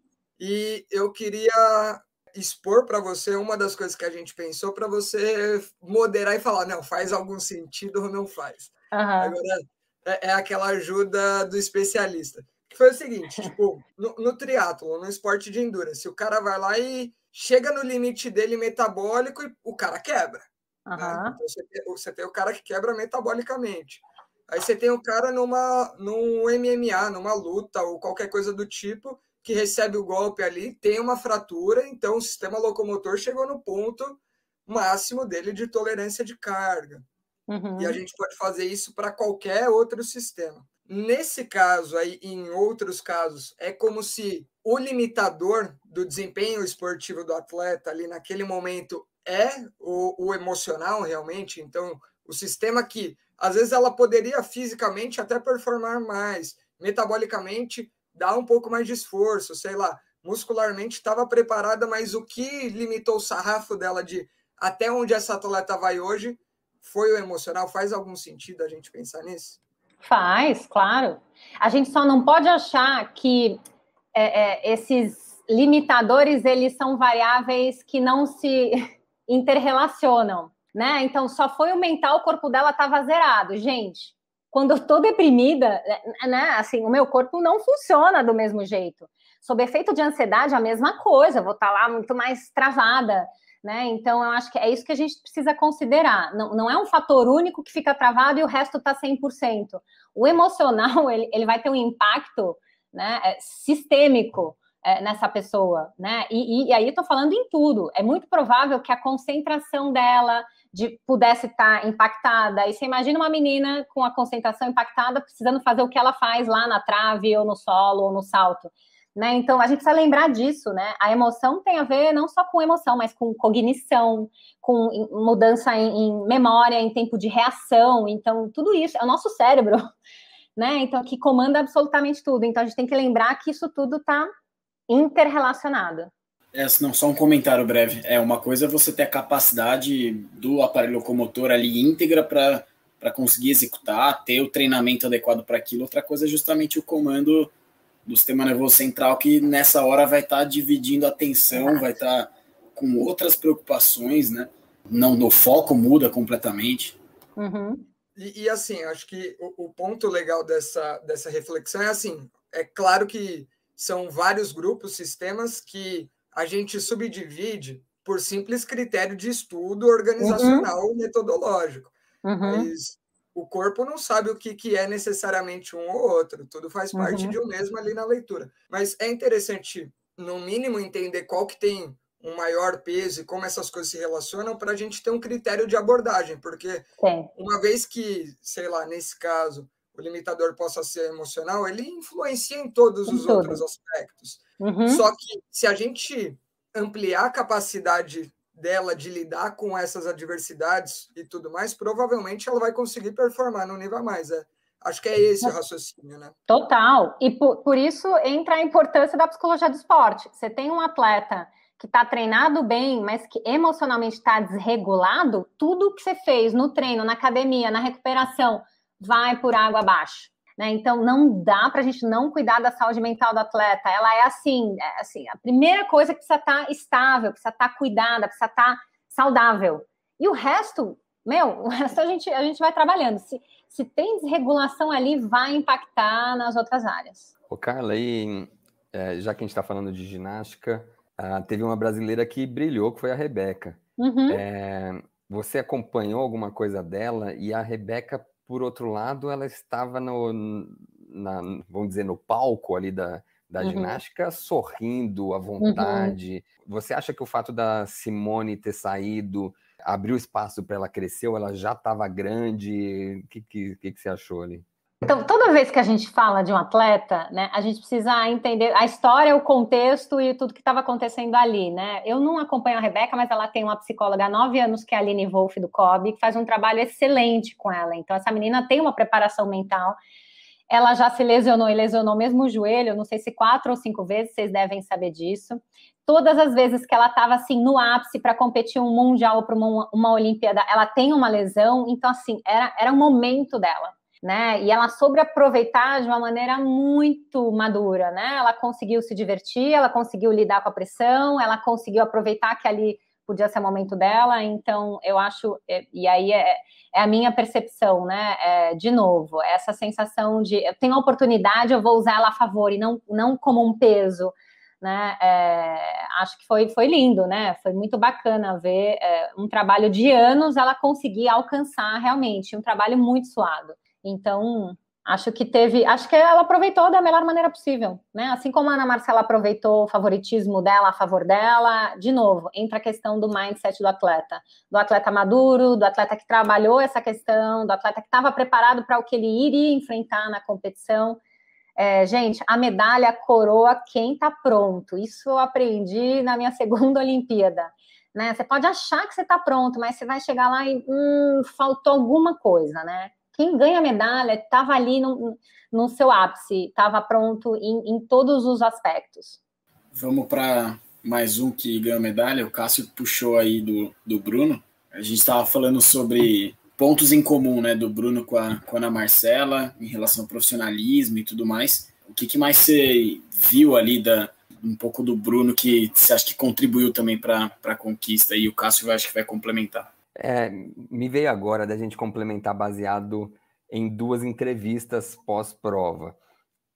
E eu queria expor para você uma das coisas que a gente pensou para você moderar e falar, não, faz algum sentido ou não faz. Uhum. Agora, é, é, aquela ajuda do especialista. Que foi o seguinte, tipo, no, no triatlo, no esporte de endurance, o cara vai lá e chega no limite dele metabólico e o cara quebra. Uhum. Né? Então, você, tem, você tem o cara que quebra metabolicamente. Aí você tem o cara numa, num MMA, numa luta ou qualquer coisa do tipo, que recebe o golpe ali, tem uma fratura, então o sistema locomotor chegou no ponto máximo dele de tolerância de carga. Uhum. E a gente pode fazer isso para qualquer outro sistema. Nesse caso aí, em outros casos, é como se o limitador do desempenho esportivo do atleta ali naquele momento é o, o emocional realmente. Então, o sistema que às vezes ela poderia fisicamente até performar mais, metabolicamente dar um pouco mais de esforço, sei lá, muscularmente estava preparada, mas o que limitou o sarrafo dela de até onde essa atleta vai hoje foi o emocional? Faz algum sentido a gente pensar nisso? Faz, claro. A gente só não pode achar que é, é, esses limitadores eles são variáveis que não se interrelacionam, né? Então só foi o mental, o corpo dela estava zerado, gente quando eu estou deprimida, né, né, assim, o meu corpo não funciona do mesmo jeito. Sob efeito de ansiedade, a mesma coisa, vou estar tá lá muito mais travada, né? Então, eu acho que é isso que a gente precisa considerar. Não, não é um fator único que fica travado e o resto está 100%. O emocional, ele, ele vai ter um impacto né, é, sistêmico é, nessa pessoa, né? E, e, e aí eu tô falando em tudo. É muito provável que a concentração dela de, pudesse estar tá impactada. E você imagina uma menina com a concentração impactada precisando fazer o que ela faz lá na trave, ou no solo, ou no salto. Né? Então a gente precisa lembrar disso, né? A emoção tem a ver não só com emoção, mas com cognição, com mudança em, em memória, em tempo de reação. Então, tudo isso é o nosso cérebro, né? Então, que comanda absolutamente tudo. Então, a gente tem que lembrar que isso tudo está interrelacionado. É, não, só um comentário breve. É uma coisa é você ter a capacidade do aparelho locomotor ali íntegra para conseguir executar, ter o treinamento adequado para aquilo. Outra coisa é justamente o comando do sistema nervoso central que nessa hora vai estar tá dividindo a atenção, vai estar tá com outras preocupações, né? Não, o foco muda completamente. Uhum. E, e, assim, acho que o, o ponto legal dessa, dessa reflexão é assim, é claro que são vários grupos, sistemas que a gente subdivide por simples critério de estudo organizacional uhum. metodológico. Uhum. Mas o corpo não sabe o que, que é necessariamente um ou outro, tudo faz parte uhum. de um mesmo ali na leitura. Mas é interessante, no mínimo, entender qual que tem um maior peso e como essas coisas se relacionam para a gente ter um critério de abordagem, porque Sim. uma vez que, sei lá, nesse caso, o limitador possa ser emocional, ele influencia em todos em os tudo. outros aspectos. Uhum. Só que se a gente ampliar a capacidade dela de lidar com essas adversidades e tudo mais, provavelmente ela vai conseguir performar no nível a mais. É. Acho que é esse o raciocínio, né? Total. E por, por isso entra a importância da psicologia do esporte. Você tem um atleta que está treinado bem, mas que emocionalmente está desregulado, tudo que você fez no treino, na academia, na recuperação, vai por água abaixo. Né? Então, não dá para a gente não cuidar da saúde mental do atleta. Ela é assim, é assim a primeira coisa que precisa estar tá estável, precisa estar tá cuidada, precisa estar tá saudável. E o resto, meu, o resto a gente, a gente vai trabalhando. Se, se tem desregulação ali, vai impactar nas outras áreas. Ô, Carla, aí, é, já que a gente está falando de ginástica, ah, teve uma brasileira que brilhou, que foi a Rebeca. Uhum. É, você acompanhou alguma coisa dela e a Rebeca por outro lado, ela estava no, na, vamos dizer, no palco ali da, da uhum. ginástica, sorrindo à uhum. vontade. Uhum. Você acha que o fato da Simone ter saído abriu espaço para ela crescer ou ela já estava grande? O que, que, que, que você achou ali? Então, toda vez que a gente fala de um atleta, né, a gente precisa entender a história, o contexto e tudo que estava acontecendo ali, né? Eu não acompanho a Rebeca, mas ela tem uma psicóloga há nove anos, que é a Aline Wolff do COB, que faz um trabalho excelente com ela. Então, essa menina tem uma preparação mental. Ela já se lesionou e lesionou mesmo o joelho, não sei se quatro ou cinco vezes, vocês devem saber disso. Todas as vezes que ela estava assim no ápice para competir um mundial ou para uma, uma Olimpíada, ela tem uma lesão. Então, assim, era, era um momento dela né? E ela soube aproveitar de uma maneira muito madura, né? Ela conseguiu se divertir, ela conseguiu lidar com a pressão, ela conseguiu aproveitar que ali podia ser o momento dela. Então, eu acho, é, e aí é, é a minha percepção, né? É, de novo, essa sensação de eu tenho a oportunidade, eu vou usar ela a favor e não, não como um peso. Né, é, acho que foi, foi lindo, né? Foi muito bacana ver é, um trabalho de anos ela conseguir alcançar realmente um trabalho muito suado. Então, acho que teve, acho que ela aproveitou da melhor maneira possível, né? Assim como a Ana Marcela aproveitou o favoritismo dela a favor dela, de novo, entra a questão do mindset do atleta, do atleta maduro, do atleta que trabalhou essa questão, do atleta que estava preparado para o que ele iria enfrentar na competição. É, gente, a medalha coroa quem está pronto. Isso eu aprendi na minha segunda Olimpíada. Né? Você pode achar que você está pronto, mas você vai chegar lá e hum, faltou alguma coisa, né? Quem ganha medalha estava ali no, no seu ápice, estava pronto em, em todos os aspectos. Vamos para mais um que ganhou medalha. O Cássio puxou aí do, do Bruno. A gente estava falando sobre pontos em comum, né, do Bruno com a, com a Ana Marcela, em relação ao profissionalismo e tudo mais. O que, que mais você viu ali da, um pouco do Bruno que você acha que contribuiu também para a conquista? E o Cássio acho que vai complementar. É, me veio agora da gente complementar baseado em duas entrevistas pós-prova.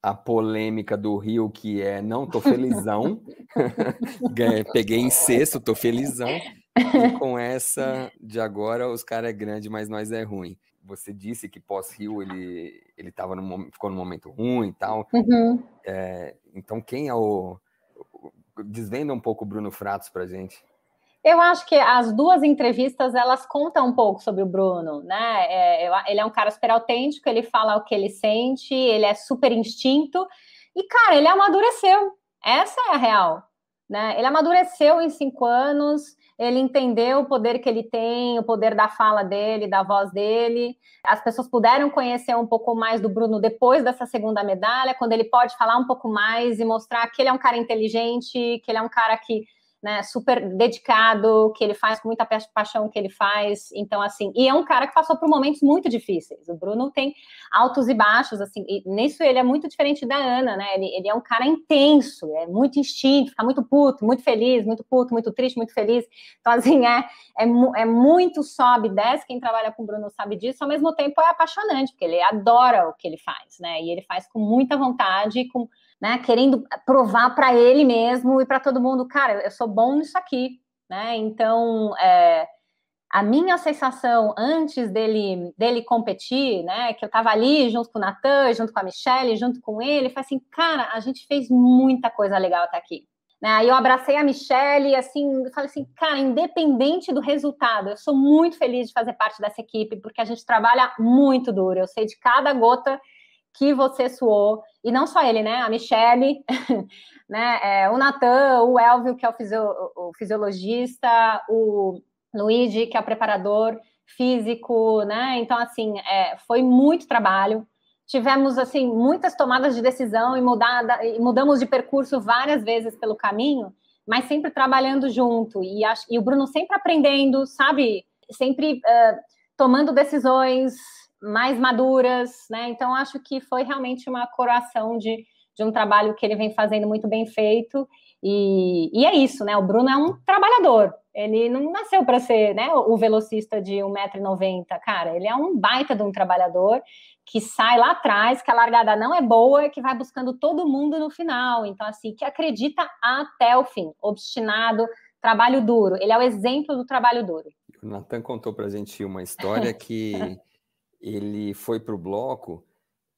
A polêmica do Rio, que é não tô felizão, peguei em sexto, tô felizão. E com essa de agora, os caras é grande, mas nós é ruim. Você disse que pós-Rio ele, ele tava no, ficou num momento ruim e tal. Uhum. É, então, quem é o. Desvenda um pouco o Bruno Fratos pra gente. Eu acho que as duas entrevistas elas contam um pouco sobre o Bruno, né? É, ele é um cara super autêntico, ele fala o que ele sente, ele é super instinto e cara, ele amadureceu. Essa é a real, né? Ele amadureceu em cinco anos, ele entendeu o poder que ele tem, o poder da fala dele, da voz dele. As pessoas puderam conhecer um pouco mais do Bruno depois dessa segunda medalha, quando ele pode falar um pouco mais e mostrar que ele é um cara inteligente, que ele é um cara que né, super dedicado, que ele faz com muita paixão que ele faz. Então, assim, e é um cara que passou por momentos muito difíceis. O Bruno tem altos e baixos, assim, e nisso ele é muito diferente da Ana, né? Ele, ele é um cara intenso, é muito instinto, fica muito puto, muito feliz, muito puto, muito triste, muito feliz. Então, assim, é, é, é muito sobe, desce. Quem trabalha com o Bruno sabe disso, ao mesmo tempo é apaixonante, porque ele adora o que ele faz, né? E ele faz com muita vontade, com né? Querendo provar para ele mesmo e para todo mundo, cara, eu sou bom nisso aqui, né? Então, é, a minha sensação antes dele dele competir, né? Que eu estava ali junto com o Natan, junto com a Michelle, junto com ele, foi assim, cara, a gente fez muita coisa legal até aqui. Né? Aí eu abracei a Michelle e assim, falei assim, cara, independente do resultado, eu sou muito feliz de fazer parte dessa equipe, porque a gente trabalha muito duro. Eu sei de cada gota que você suou, e não só ele, né? A Michelle, né? É, o Natan, o Elvio, que é o, o fisiologista, o Luigi, que é o preparador físico, né? Então, assim, é, foi muito trabalho. Tivemos, assim, muitas tomadas de decisão e, mudada, e mudamos de percurso várias vezes pelo caminho, mas sempre trabalhando junto. E, e o Bruno sempre aprendendo, sabe? Sempre uh, tomando decisões, mais maduras, né? Então, acho que foi realmente uma coroação de, de um trabalho que ele vem fazendo muito bem feito. E, e é isso, né? O Bruno é um trabalhador. Ele não nasceu para ser né, o velocista de 1,90m, cara. Ele é um baita de um trabalhador que sai lá atrás, que a largada não é boa, que vai buscando todo mundo no final. Então, assim, que acredita até o fim, obstinado, trabalho duro. Ele é o exemplo do trabalho duro. O Nathan contou para a gente uma história que ele foi para o bloco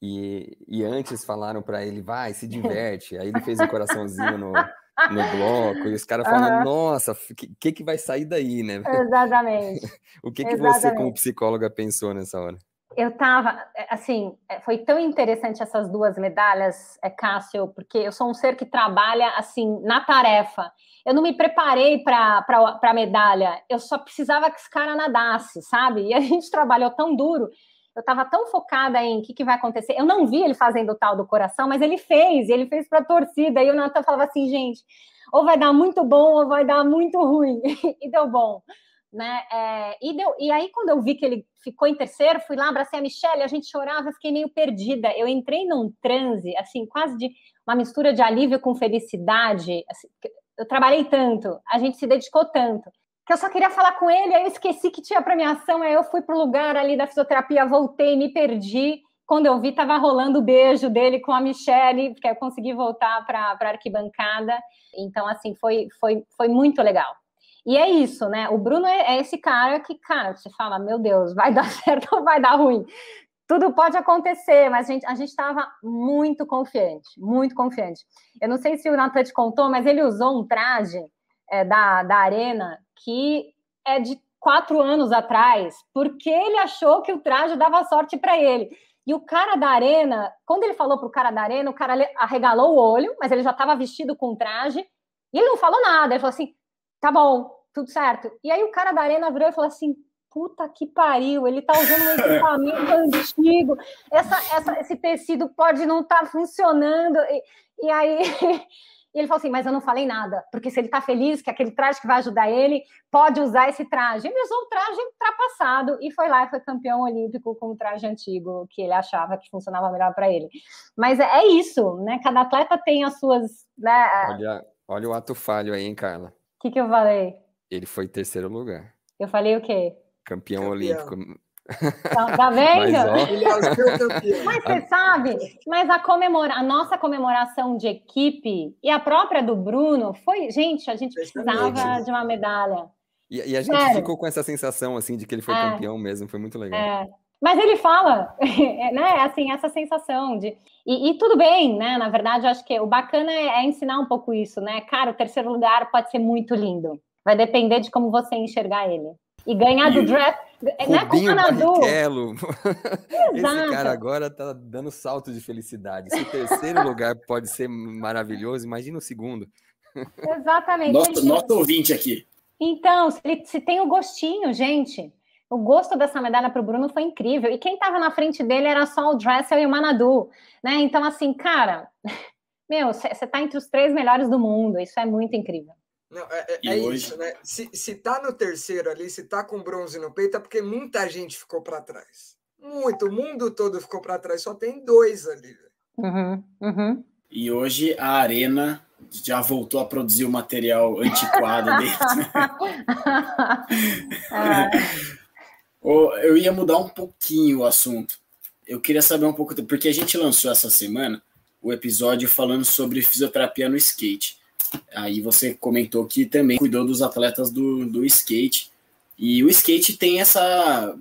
e, e antes falaram para ele, vai, se diverte. Aí ele fez um coraçãozinho no, no bloco, e os caras falam, uhum. nossa, o que, que vai sair daí, né? Exatamente. o que, que você, como psicóloga, pensou nessa hora? Eu tava, é, assim, é, foi tão interessante essas duas medalhas, é, Cássio, porque eu sou um ser que trabalha, assim, na tarefa. Eu não me preparei para a medalha, eu só precisava que esse cara nadasse, sabe? E a gente trabalhou tão duro, eu estava tão focada em o que, que, vai acontecer. Eu não vi ele fazendo o tal do coração, mas ele fez, ele fez para a torcida. E o Natan falava assim, gente, ou vai dar muito bom ou vai dar muito ruim. e deu bom né? É, e, deu, e aí, quando eu vi que ele ficou em terceiro, fui lá, abracei a Michelle, a gente chorava, fiquei meio perdida. Eu entrei num transe, assim, quase de uma mistura de alívio com felicidade. Assim, eu trabalhei tanto, a gente se dedicou tanto, que eu só queria falar com ele, aí eu esqueci que tinha premiação, aí eu fui pro lugar ali da fisioterapia, voltei, me perdi. Quando eu vi, estava rolando o beijo dele com a Michelle, porque eu consegui voltar para a arquibancada. Então, assim, foi, foi, foi muito legal. E é isso, né? O Bruno é, é esse cara que, cara, você fala, meu Deus, vai dar certo ou vai dar ruim? Tudo pode acontecer, mas a gente estava muito confiante, muito confiante. Eu não sei se o Natan te contou, mas ele usou um traje é, da, da Arena que é de quatro anos atrás, porque ele achou que o traje dava sorte para ele. E o cara da Arena, quando ele falou para o cara da Arena, o cara arregalou o olho, mas ele já estava vestido com traje, e ele não falou nada. Ele falou assim: tá bom, tudo certo. E aí o cara da arena virou e falou assim: puta que pariu, ele tá usando um equipamento antigo, essa, essa, esse tecido pode não estar tá funcionando. E, e aí e ele falou assim: mas eu não falei nada, porque se ele tá feliz que aquele traje que vai ajudar ele, pode usar esse traje. Ele usou o traje ultrapassado e foi lá e foi campeão olímpico com o traje antigo, que ele achava que funcionava melhor para ele. Mas é, é isso, né? Cada atleta tem as suas. Né? Olha, olha o ato falho aí, hein, Carla? O que, que eu falei? Ele foi terceiro lugar. Eu falei o quê? Campeão, Campeão. olímpico. Tá, tá vendo? Mas, mas você sabe, mas a, comemora, a nossa comemoração de equipe e a própria do Bruno foi, gente, a gente precisava de uma medalha. E, e a gente Sério. ficou com essa sensação assim de que ele foi é. campeão mesmo, foi muito legal. É. Mas ele fala, né? Assim, essa sensação de. E, e, tudo bem, né? Na verdade, eu acho que o bacana é, é ensinar um pouco isso, né? Cara, o terceiro lugar pode ser muito lindo. Vai depender de como você enxergar ele. E ganhar do draft. Não é com Barrichello. Esse cara agora tá dando salto de felicidade. Se o terceiro lugar pode ser maravilhoso, imagina o segundo. Exatamente. Nosso, nosso ouvinte aqui. Então, se, se tem o gostinho, gente. O gosto dessa medalha para o Bruno foi incrível. E quem estava na frente dele era só o Dressel e o Manadu. Né? Então, assim, cara, meu, você está entre os três melhores do mundo. Isso é muito incrível. Não, é, é, é hoje... isso, né? Se, se tá no terceiro ali, se tá com bronze no peito, é porque muita gente ficou para trás. Muito, o mundo todo ficou para trás, só tem dois ali. Uhum, uhum. E hoje a Arena já voltou a produzir o material antiquado dentro. Eu ia mudar um pouquinho o assunto. Eu queria saber um pouco, porque a gente lançou essa semana o episódio falando sobre fisioterapia no skate. Aí você comentou que também cuidou dos atletas do, do skate. E o skate tem essa,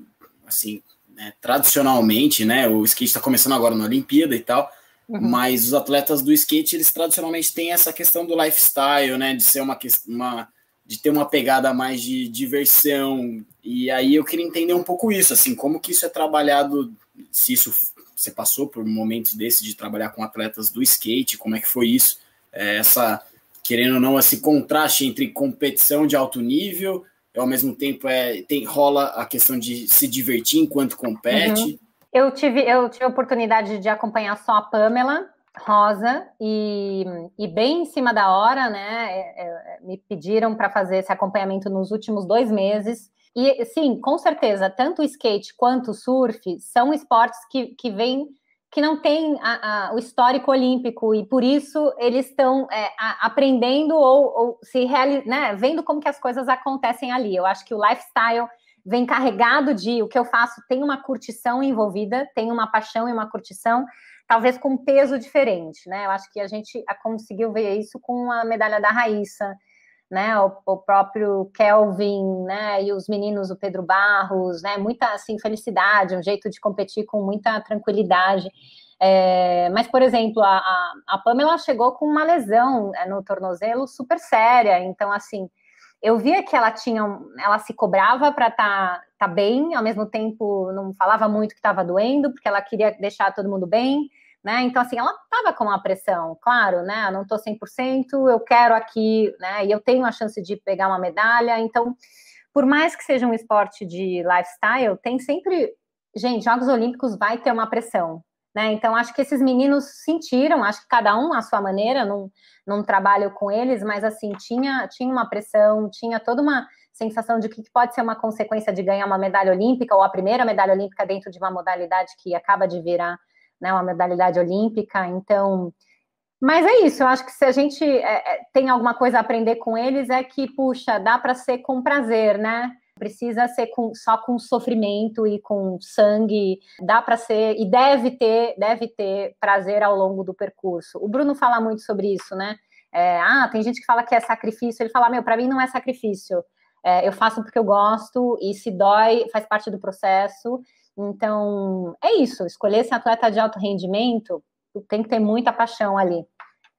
assim, né, tradicionalmente, né? O skate está começando agora na Olimpíada e tal, uhum. mas os atletas do skate, eles tradicionalmente têm essa questão do lifestyle, né? De ser uma, uma de ter uma pegada mais de diversão. E aí eu queria entender um pouco isso, assim, como que isso é trabalhado, se isso você passou por momentos desses de trabalhar com atletas do skate, como é que foi isso? É, essa querendo ou não, esse contraste entre competição de alto nível e ao mesmo tempo é, tem, rola a questão de se divertir enquanto compete. Uhum. Eu tive, eu tive a oportunidade de acompanhar só a Pamela Rosa e, e bem em cima da hora, né? É, é, me pediram para fazer esse acompanhamento nos últimos dois meses. E sim, com certeza, tanto o skate quanto o surf são esportes que, que vêm que não tem a, a, o histórico olímpico e por isso eles estão é, aprendendo ou, ou se né, vendo como que as coisas acontecem ali. Eu acho que o lifestyle vem carregado de o que eu faço tem uma curtição envolvida, tem uma paixão e uma curtição, talvez com peso diferente, né? Eu acho que a gente conseguiu ver isso com a medalha da Raíssa, né? O, o, próprio Kelvin, né? E os meninos, o Pedro Barros, né? Muita assim felicidade, um jeito de competir com muita tranquilidade. É, mas, por exemplo, a, a, a, Pamela chegou com uma lesão é, no tornozelo super séria, então assim. eu via que ela tinha, ela se cobrava para estar tá, tá bem, ao mesmo tempo não falava muito que estava doendo, porque ela queria deixar todo mundo bem, né? Então, assim, ela estava com uma pressão, claro, né? Eu não estou 100%, eu quero aqui, né? E eu tenho a chance de pegar uma medalha, então, por mais que seja um esporte de lifestyle, tem sempre, gente, Jogos Olímpicos vai ter uma pressão, né? Então, acho que esses meninos sentiram, acho que cada um à sua maneira, não, não trabalho com eles, mas assim, tinha, tinha uma pressão, tinha toda uma sensação de que pode ser uma consequência de ganhar uma medalha olímpica ou a primeira medalha olímpica dentro de uma modalidade que acaba de virar né, uma modalidade olímpica. Então, mas é isso, eu acho que se a gente é, é tem alguma coisa a aprender com eles, é que, puxa, dá para ser com prazer, né? precisa ser com, só com sofrimento e com sangue, dá para ser e deve ter, deve ter prazer ao longo do percurso. O Bruno fala muito sobre isso, né? É, ah, tem gente que fala que é sacrifício, ele fala, meu, para mim não é sacrifício. É, eu faço porque eu gosto e se dói, faz parte do processo. Então, é isso. Escolher ser atleta de alto rendimento tem que ter muita paixão ali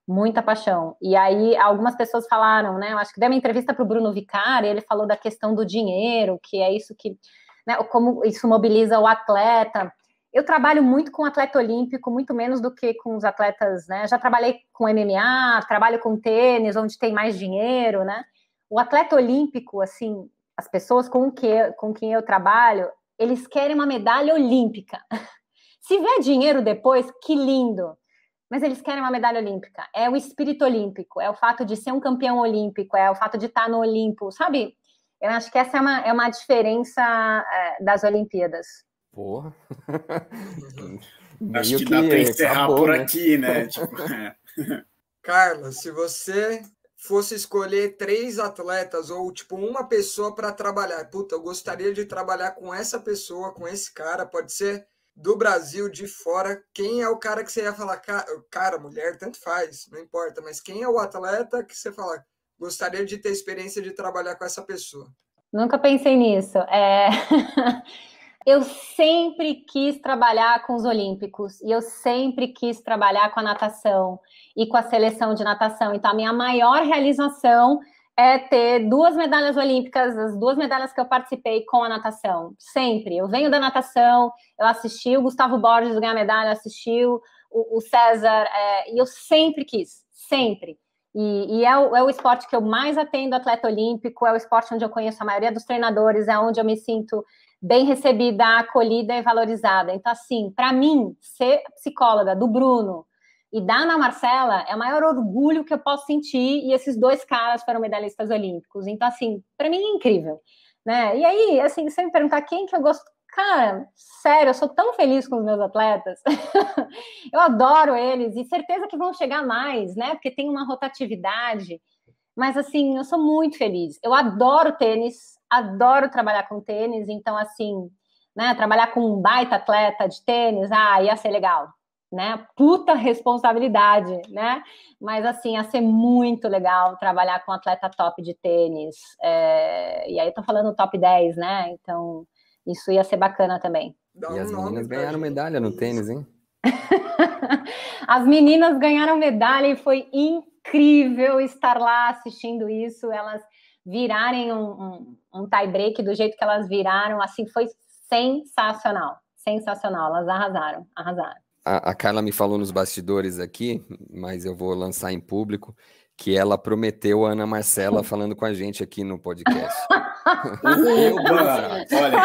muita paixão. E aí algumas pessoas falaram, né? Eu acho que deu uma entrevista para o Bruno Vicari, ele falou da questão do dinheiro, que é isso que, né? Como isso mobiliza o atleta. Eu trabalho muito com atleta olímpico, muito menos do que com os atletas, né? Já trabalhei com MMA, trabalho com tênis, onde tem mais dinheiro, né? O atleta olímpico, assim, as pessoas com, que, com quem eu trabalho, eles querem uma medalha olímpica. Se vier dinheiro depois, que lindo mas eles querem uma medalha olímpica. É o espírito olímpico, é o fato de ser um campeão olímpico, é o fato de estar no Olimpo, sabe? Eu acho que essa é uma, é uma diferença é, das Olimpíadas. Porra. acho que, que dá para encerrar acabou, por né? aqui, né? tipo, é. Carla, se você fosse escolher três atletas ou tipo uma pessoa para trabalhar, puta, eu gostaria de trabalhar com essa pessoa, com esse cara, pode ser do Brasil, de fora, quem é o cara que você ia falar, cara, mulher, tanto faz, não importa, mas quem é o atleta que você fala, gostaria de ter experiência de trabalhar com essa pessoa? Nunca pensei nisso. É... eu sempre quis trabalhar com os Olímpicos e eu sempre quis trabalhar com a natação e com a seleção de natação. Então, a minha maior realização é ter duas medalhas olímpicas, as duas medalhas que eu participei com a natação. Sempre. Eu venho da natação, eu assisti o Gustavo Borges ganhar medalha, assisti o, o César, é, e eu sempre quis, sempre. E, e é, o, é, o, esporte que eu mais atendo atleta olímpico, é o esporte onde eu conheço a maioria dos treinadores, é onde eu me sinto bem recebida, acolhida e valorizada. Então, assim, para mim, ser psicóloga do Bruno, e da Ana Marcela é o maior orgulho que eu posso sentir, e esses dois caras foram medalhistas olímpicos. Então, assim, para mim é incrível. Né? E aí, assim, você me perguntar quem que eu gosto. Cara, sério, eu sou tão feliz com os meus atletas. eu adoro eles e certeza que vão chegar mais, né? Porque tem uma rotatividade. Mas assim, eu sou muito feliz. Eu adoro tênis, adoro trabalhar com tênis, então assim, né, trabalhar com um baita atleta de tênis, ah, ia ser legal né? Puta responsabilidade, né? Mas assim, ia ser muito legal trabalhar com um atleta top de tênis. É... E aí tô falando top 10, né? Então, isso ia ser bacana também. E as meninas ganharam medalha no tênis, hein? as meninas ganharam medalha e foi incrível estar lá assistindo isso, elas virarem um, um, um tie break do jeito que elas viraram, assim, foi sensacional, sensacional, elas arrasaram, arrasaram a, a Carla me falou nos bastidores aqui, mas eu vou lançar em público, que ela prometeu a Ana Marcela falando com a gente aqui no podcast. olha.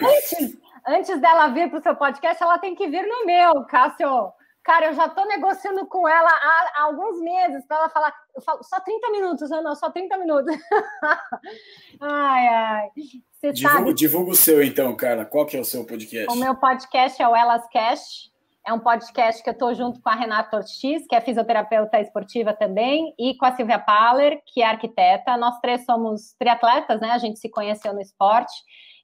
antes, antes dela vir para o seu podcast, ela tem que vir no meu, Cássio. Cara, eu já estou negociando com ela há, há alguns meses para ela falar. Eu falo, só 30 minutos, Ana, só 30 minutos. ai, ai. Você divulga, sabe... divulga o seu, então, Carla. Qual que é o seu podcast? O meu podcast é o Elas Cast. É um podcast que eu estou junto com a Renata Ortiz, que é fisioterapeuta esportiva também, e com a Silvia Paller, que é arquiteta. Nós três somos triatletas, né? A gente se conheceu no esporte.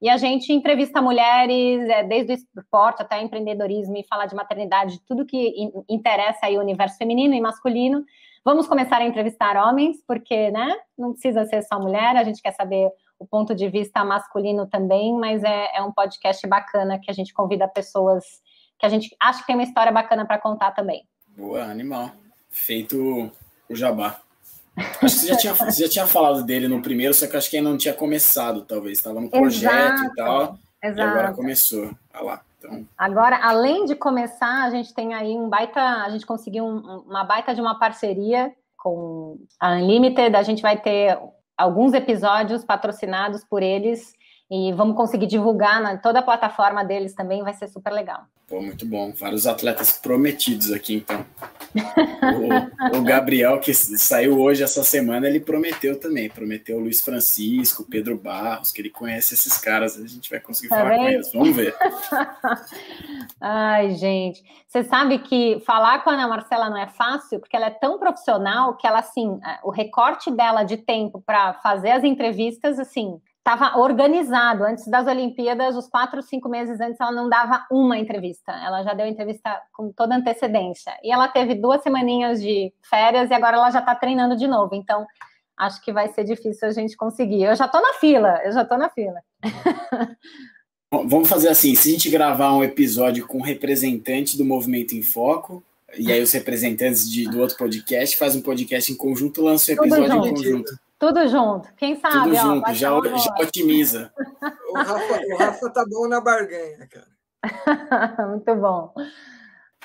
E a gente entrevista mulheres, é, desde o esporte até empreendedorismo, e fala de maternidade, tudo que interessa aí o universo feminino e masculino. Vamos começar a entrevistar homens, porque, né? Não precisa ser só mulher, a gente quer saber o ponto de vista masculino também, mas é, é um podcast bacana que a gente convida pessoas que a gente acha que tem uma história bacana para contar também. Boa, animal. Feito o jabá. Acho que você já, tinha, você já tinha falado dele no primeiro, só que acho que ainda não tinha começado, talvez. Estava no projeto Exato. e tal. Exato. E agora começou. Olha lá. Então... Agora, além de começar, a gente tem aí um baita, a gente conseguiu um, uma baita de uma parceria com a Unlimited. A gente vai ter alguns episódios patrocinados por eles e vamos conseguir divulgar na toda a plataforma deles também, vai ser super legal. Pô, muito bom. Vários atletas prometidos aqui, então. o, o, Gabriel, que saiu hoje essa semana, ele prometeu também. Prometeu o Luiz Francisco, Pedro Barros, que ele conhece esses caras. A gente vai conseguir tá falar bem? com eles. Vamos ver. Ai, gente. Você sabe que falar com a Ana Marcela não é fácil, porque ela é tão profissional que ela, assim, o recorte dela de tempo para fazer as entrevistas, assim, estava organizado. Antes das Olimpíadas, os quatro, cinco meses antes, ela não dava uma entrevista. Ela já deu entrevista com toda antecedência. E ela teve duas semaninhas de férias e agora ela já está treinando de novo. Então, acho que vai ser difícil a gente conseguir. Eu já estou na fila, eu já estou na fila. Vamos fazer assim: se a gente gravar um episódio com representante do Movimento em Foco, e aí os representantes de, do outro podcast faz um podcast em conjunto, lança um episódio em conjunto. Tudo junto. Quem sabe? Tudo ó, junto, já, já otimiza. O Rafa, o Rafa tá bom na barganha, cara. Muito bom.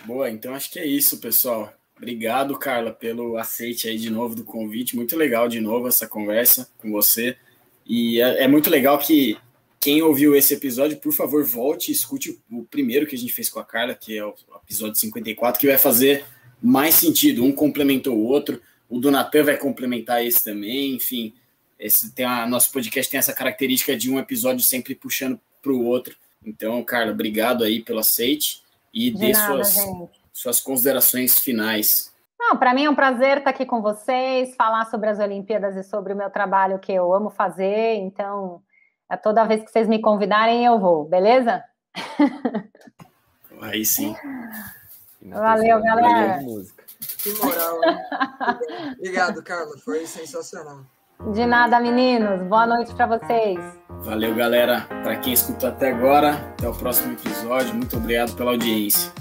Boa, então acho que é isso, pessoal. Obrigado, Carla, pelo aceite aí de novo do convite. Muito legal de novo essa conversa com você. E é, é muito legal que quem ouviu esse episódio, por favor, volte e escute o primeiro que a gente fez com a Carla, que é o episódio 54, que vai fazer mais sentido. Um complementou o outro o Donatan vai complementar esse também, enfim. Esse tem a, nosso podcast tem essa característica de um episódio sempre puxando para o outro. Então, Carla, obrigado aí pelo aceite e de dê nada, suas, suas considerações finais. Não, para mim é um prazer estar aqui com vocês, falar sobre as Olimpíadas e sobre o meu trabalho que eu amo fazer. Então, é toda vez que vocês me convidarem, eu vou, beleza? Aí sim. Valeu, galera. Que moral, hein? Obrigado, Carla. Foi sensacional. De nada, meninos. Boa noite para vocês. Valeu, galera. Para quem escutou até agora, até o próximo episódio. Muito obrigado pela audiência.